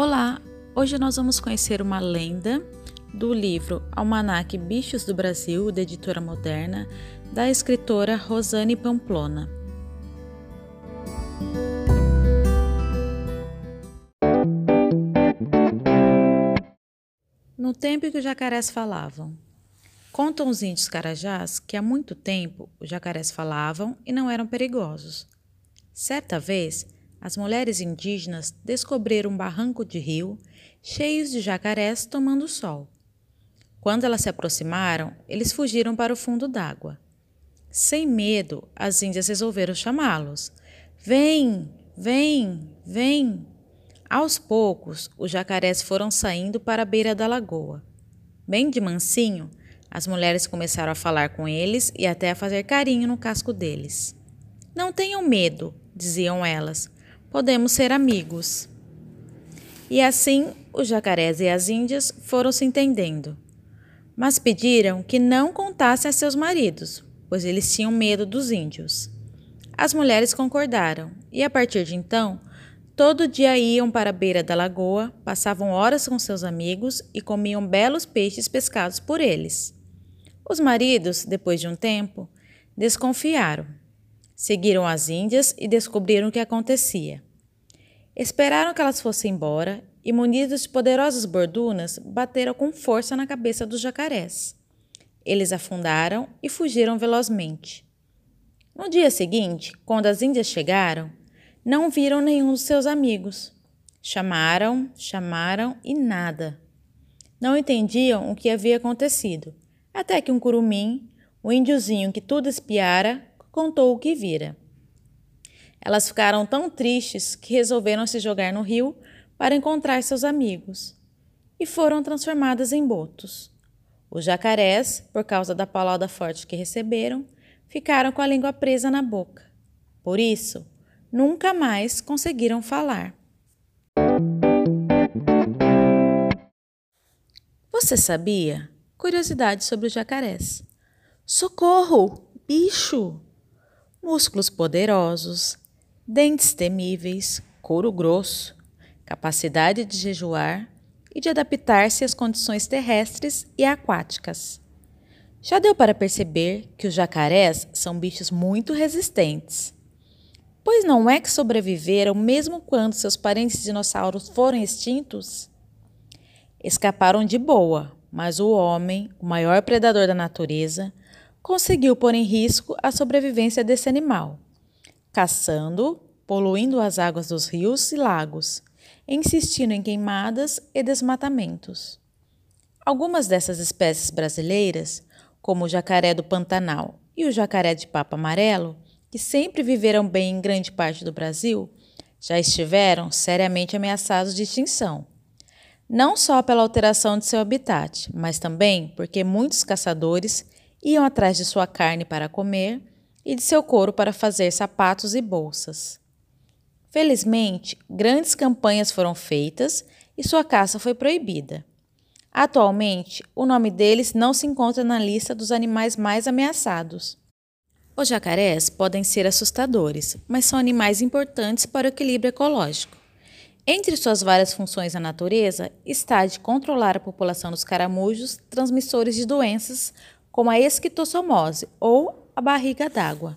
Olá! Hoje nós vamos conhecer uma lenda do livro Almanac Bichos do Brasil, da editora moderna, da escritora Rosane Pamplona. No tempo que os jacarés falavam. Contam os índios carajás que há muito tempo os jacarés falavam e não eram perigosos. Certa vez, as mulheres indígenas descobriram um barranco de rio cheios de jacarés tomando sol. Quando elas se aproximaram, eles fugiram para o fundo d'água. Sem medo, as índias resolveram chamá-los. Vem, vem, vem. Aos poucos, os jacarés foram saindo para a beira da lagoa. Bem de mansinho, as mulheres começaram a falar com eles e até a fazer carinho no casco deles. Não tenham medo, diziam elas podemos ser amigos. E assim os jacarés e as índias foram se entendendo. Mas pediram que não contassem a seus maridos, pois eles tinham medo dos índios. As mulheres concordaram e, a partir de então, todo dia iam para a beira da lagoa, passavam horas com seus amigos e comiam belos peixes pescados por eles. Os maridos, depois de um tempo, desconfiaram Seguiram as índias e descobriram o que acontecia. Esperaram que elas fossem embora e, munidos de poderosas bordunas, bateram com força na cabeça dos jacarés. Eles afundaram e fugiram velozmente. No dia seguinte, quando as índias chegaram, não viram nenhum dos seus amigos. Chamaram, chamaram e nada. Não entendiam o que havia acontecido, até que um curumim, o índiozinho que tudo espiara, contou o que vira. Elas ficaram tão tristes que resolveram se jogar no rio para encontrar seus amigos e foram transformadas em botos. Os jacarés, por causa da paulada forte que receberam, ficaram com a língua presa na boca. Por isso, nunca mais conseguiram falar. Você sabia? Curiosidade sobre os jacarés. Socorro! Bicho! músculos poderosos, dentes temíveis, couro grosso, capacidade de jejuar e de adaptar-se às condições terrestres e aquáticas. Já deu para perceber que os jacarés são bichos muito resistentes. Pois não é que sobreviveram mesmo quando seus parentes dinossauros foram extintos? Escaparam de boa, mas o homem, o maior predador da natureza, conseguiu pôr em risco a sobrevivência desse animal, caçando, poluindo as águas dos rios e lagos, insistindo em queimadas e desmatamentos. Algumas dessas espécies brasileiras, como o jacaré do Pantanal e o jacaré de papo amarelo, que sempre viveram bem em grande parte do Brasil, já estiveram seriamente ameaçados de extinção. Não só pela alteração de seu habitat, mas também porque muitos caçadores iam atrás de sua carne para comer e de seu couro para fazer sapatos e bolsas. Felizmente, grandes campanhas foram feitas e sua caça foi proibida. Atualmente, o nome deles não se encontra na lista dos animais mais ameaçados. Os jacarés podem ser assustadores, mas são animais importantes para o equilíbrio ecológico. Entre suas várias funções na natureza está a de controlar a população dos caramujos transmissores de doenças como a esquistossomose ou a barriga d'água.